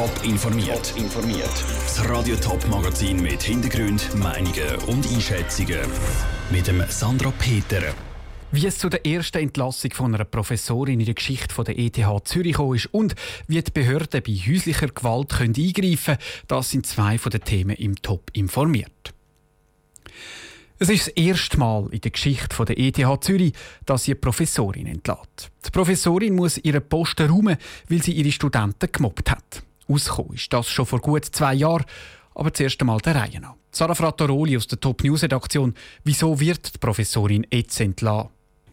Top informiert. informiert. Das Radio Top Magazin mit Hintergrund, Meinungen und Einschätzungen mit dem Sandra Peter. Wie es zu der ersten Entlassung von einer Professorin in der Geschichte der ETH Zürich ist und wie die Behörden bei häuslicher Gewalt können eingreifen können, das sind zwei von den Themen im Top informiert. Es ist das erste Mal in der Geschichte der ETH Zürich, dass sie eine Professorin entlässt. Die Professorin muss ihren Posten räumen, weil sie ihre Studenten gemobbt hat. Ausgekommen ist das schon vor gut zwei Jahren, aber zuerst einmal der Reihe nach. Sarah Frattaroli aus der Top News Redaktion. Wieso wird die Professorin jetzt entlassen?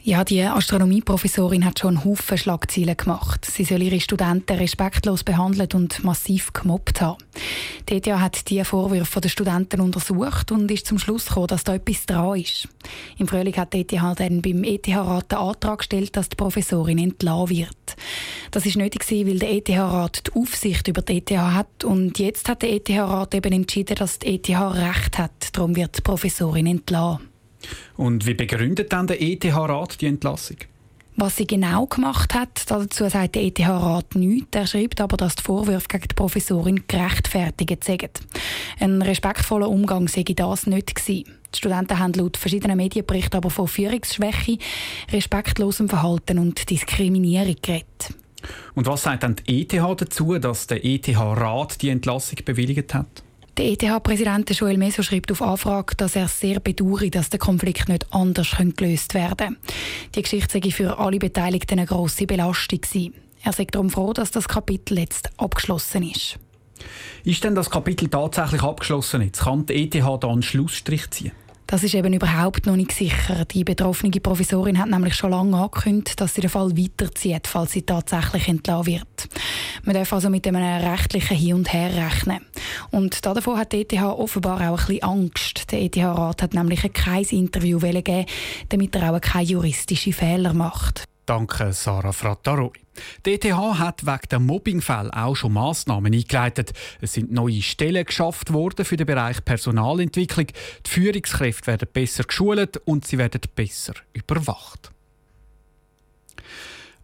Ja, die Astronomieprofessorin hat schon Haufen Schlagzeilen gemacht. Sie soll ihre Studenten respektlos behandelt und massiv gemobbt haben. Die ETH hat die Vorwürfe der Studenten untersucht und ist zum Schluss gekommen, dass da etwas dran ist. Im Frühling hat die ETH dann beim ETH-Rat den Antrag gestellt, dass die Professorin entlassen wird. Das ist nötig weil der ETH-Rat die Aufsicht über die ETH hat und jetzt hat der ETH-Rat eben entschieden, dass die ETH Recht hat. Darum wird die Professorin entlassen. Und wie begründet dann der ETH-Rat die Entlassung? Was sie genau gemacht hat, dazu sagt der ETH-Rat nichts. Er schreibt aber, dass die Vorwürfe gegen die Professorin gerechtfertigt sind. Ein respektvoller Umgang sei das nicht gewesen. Die Studenten haben laut verschiedenen Medienberichten aber von Führungsschwäche, respektlosem Verhalten und Diskriminierung geredet. Und was sagt dann die ETH dazu, dass der ETH-Rat die Entlassung bewilligt hat? Der ETH-Präsident Joel Meso schreibt auf Anfrage, dass er sehr bedauert, dass der Konflikt nicht anders gelöst werden kann. Die Geschichte sei für alle Beteiligten eine grosse Belastung gewesen. Er sagt darum froh, dass das Kapitel jetzt abgeschlossen ist. Ist denn das Kapitel tatsächlich abgeschlossen? Jetzt kann die ETH da einen Schlussstrich ziehen? Das ist eben überhaupt noch nicht sicher. Die betroffene Professorin hat nämlich schon lange angekündigt, dass sie den Fall weiterzieht, falls sie tatsächlich entlassen wird. Man darf also mit einem rechtlichen Hin und Her rechnen. Und davon hat die ETH offenbar auch ein bisschen Angst. Der ETH-Rat hat nämlich kein Interview gegeben, damit er auch keine juristischen Fehler macht. Danke, Sarah Frattaroli. Die ETH hat wegen der Mobbingfälle auch schon Massnahmen eingeleitet. Es sind neue Stellen geschafft worden für den Bereich Personalentwicklung. Die Führungskräfte werden besser geschult und sie werden besser überwacht.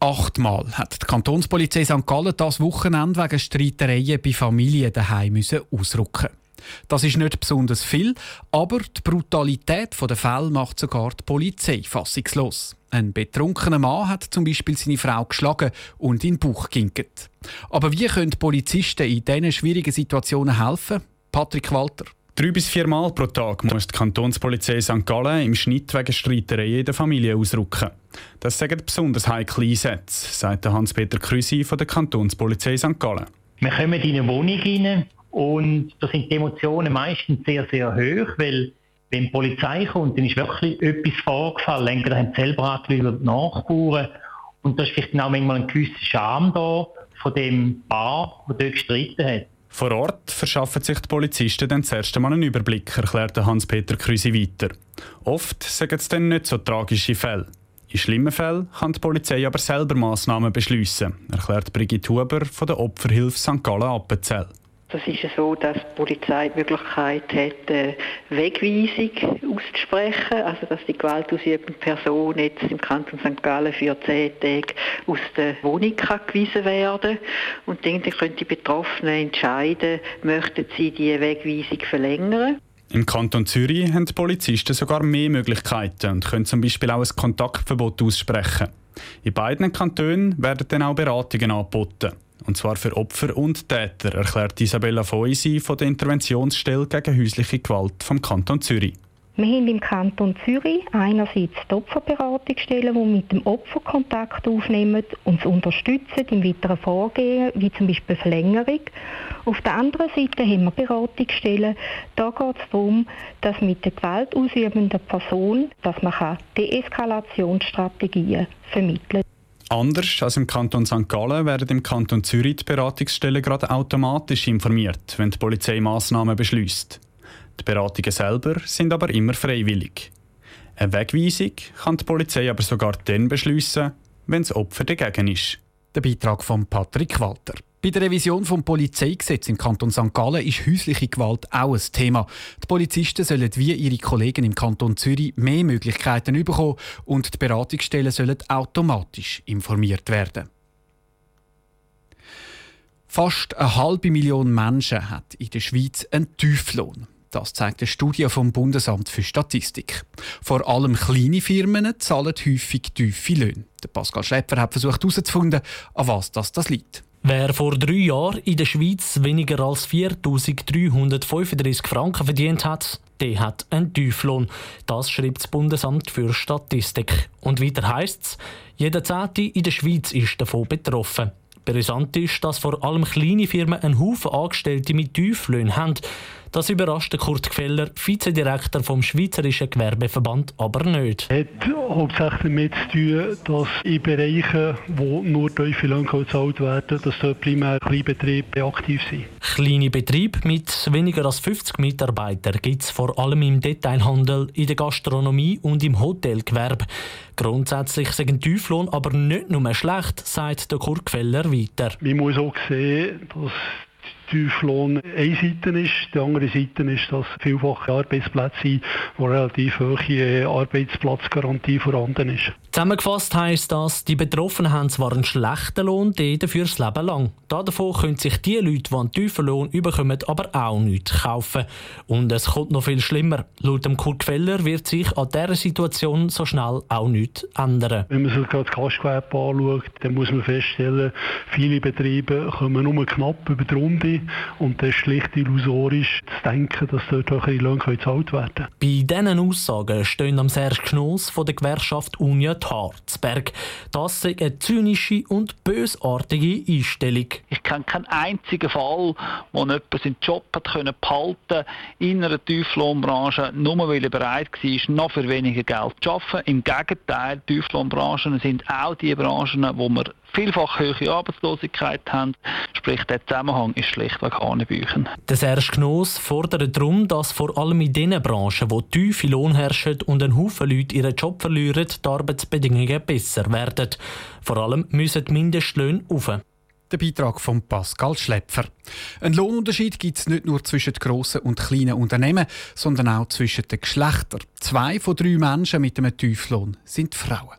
Achtmal hat die Kantonspolizei St. Gallen das Wochenende wegen Streitereien bei Familien daheim ausrücken. Das ist nicht besonders viel, aber die Brutalität der Fälle macht sogar die Polizei fassungslos. Ein betrunkener Mann hat zum Beispiel seine Frau geschlagen und in den Bauch ginket. Aber wie können Polizisten in diesen schwierigen Situationen helfen? Patrick Walter. Drei bis vier Mal pro Tag muss die Kantonspolizei St. Gallen im Schnitt wegen Streitereien in der Familie ausrücken. Das sagen besonders heikle Einsätze, sagt Hans-Peter Krüsi von der Kantonspolizei St. Gallen. Wir kommen in eine Wohnung rein und da sind die Emotionen meistens sehr, sehr hoch, weil wenn die Polizei kommt, dann ist wirklich etwas vorgefallen. Entweder haben sie selber angerufen Nachbarn. Und da ist vielleicht auch manchmal ein gewisser Scham da von dem Paar, der dort gestritten hat. Vor Ort verschaffen sich die Polizisten dann zuerst einmal einen Überblick, erklärte Hans-Peter Krüsi weiter. Oft sagen es dann nicht so tragische Fälle. In schlimmen Fällen kann die Polizei aber selber Massnahmen beschließen, erklärt Brigitte Huber von der Opferhilfe St. Gallen Appenzell. Das ist so, dass die Polizei die Möglichkeit hat, eine Wegweisung auszusprechen, also dass die gewaltausübende Person jetzt im Kanton St. Gallen für zehn Tage aus der Wohnung kann gewiesen werden und dann können die Betroffenen entscheiden, möchten sie die Wegweisung verlängern. Im Kanton Zürich haben die Polizisten sogar mehr Möglichkeiten und können zum Beispiel auch ein Kontaktverbot aussprechen. In beiden Kantonen werden dann auch Beratungen angeboten. Und zwar für Opfer und Täter, erklärt Isabella Foisi von der Interventionsstelle gegen häusliche Gewalt vom Kanton Zürich. Wir haben im Kanton Zürich einerseits die Opferberatungsstellen, die mit dem Opfer Kontakt aufnehmen und es unterstützen im weiteren Vorgehen, wie zum Beispiel Verlängerung. Auf der anderen Seite haben wir Beratungsstellen. Da geht es darum, dass mit der gewaltausübenden Person, dass man Deeskalationsstrategien vermitteln kann. Anders als im Kanton St. Gallen werden im Kanton Zürich die Beratungsstellen gerade automatisch informiert, wenn die Polizei Massnahmen beschließt. Die Beratungen selber sind aber immer freiwillig. Eine Wegweisung kann die Polizei aber sogar dann beschließen, wenn das Opfer dagegen ist. Der Beitrag von Patrick Walter. Bei der Revision des Polizeigesetzes im Kanton St. Gallen ist häusliche Gewalt auch ein Thema. Die Polizisten sollen wie ihre Kollegen im Kanton Zürich mehr Möglichkeiten bekommen und die Beratungsstellen sollen automatisch informiert werden. Fast eine halbe Million Menschen hat in der Schweiz einen Tieflohn. Das zeigt eine Studie vom Bundesamt für Statistik. Vor allem kleine Firmen zahlen häufig tiefe Löhne. Pascal Schläpfer hat versucht herauszufinden, an was das, das liegt. Wer vor drei Jahren in der Schweiz weniger als 4.335 Franken verdient hat, der hat einen Tieflohn. Das schreibt das Bundesamt für Statistik. Und weiter heisst es, jeder Zehnte in der Schweiz ist davon betroffen. Brisant ist, dass vor allem kleine Firmen einen Haufen Angestellte mit Tieflöhnen haben. Das überrascht Kurt Gfeller, Vizedirektor vom Schweizerischen Gewerbeverband, aber nicht. Es hat hauptsächlich damit zu tun, dass in Bereichen, wo nur tiefe Löhne gezahlt werden, dass dort primär Kleinbetriebe aktiv sind. Kleine Betriebe mit weniger als 50 Mitarbeitern gibt es vor allem im Detailhandel, in der Gastronomie und im Hotelgewerbe. Grundsätzlich sind Tieflohn aber nicht nur schlecht, sagt der Kurt Gfeller weiter. Man muss auch sehen, dass Tieflohn eine Seite ist. Die andere Seite ist, dass vielfach Arbeitsplätze sind, wo relativ hohe Arbeitsplatzgarantie vorhanden ist. Zusammengefasst heisst das, die Betroffenen haben zwar einen schlechten Lohn, dafür das Leben lang. Davon können sich die Leute, die einen tiefen Lohn bekommen, aber auch nichts kaufen. Und es kommt noch viel schlimmer. Laut dem Kurt Queller wird sich an dieser Situation so schnell auch nichts ändern. Wenn man sich das Gastgewerbe anschaut, dann muss man feststellen, viele Betriebe kommen nur knapp über die Runde und das ist schlicht illusorisch zu denken, dass dort höhere Löhne gezahlt werden können. Bei diesen Aussagen stehen am Serge Knoss von der Gewerkschaft Unia Harzberg. Das ist eine zynische und bösartige Einstellung. Ich kenne keinen einzigen Fall, wo jemand seinen Job hat können behalten in einer Tieflohnbranche, nur weil er bereit war, noch für weniger Geld zu arbeiten. Im Gegenteil, Tieflohnbranchen sind auch die Branchen, wo man vielfach hohe Arbeitslosigkeit haben. Sprich, der Zusammenhang ist schlichtweg hanebüchen. Der Serge Knoss fordert darum, dass vor allem in den Branchen, wo tiefe Lohn herrschen und ein Haufen Leute ihren Job verlieren, die Arbeitsbedingungen besser werden. Vor allem müssen die Mindestlöhne auf. Der Beitrag von Pascal Schläpfer. Ein Lohnunterschied gibt es nicht nur zwischen grossen und kleinen Unternehmen, sondern auch zwischen den Geschlechtern. Zwei von drei Menschen mit einem Tieflohn sind Frauen.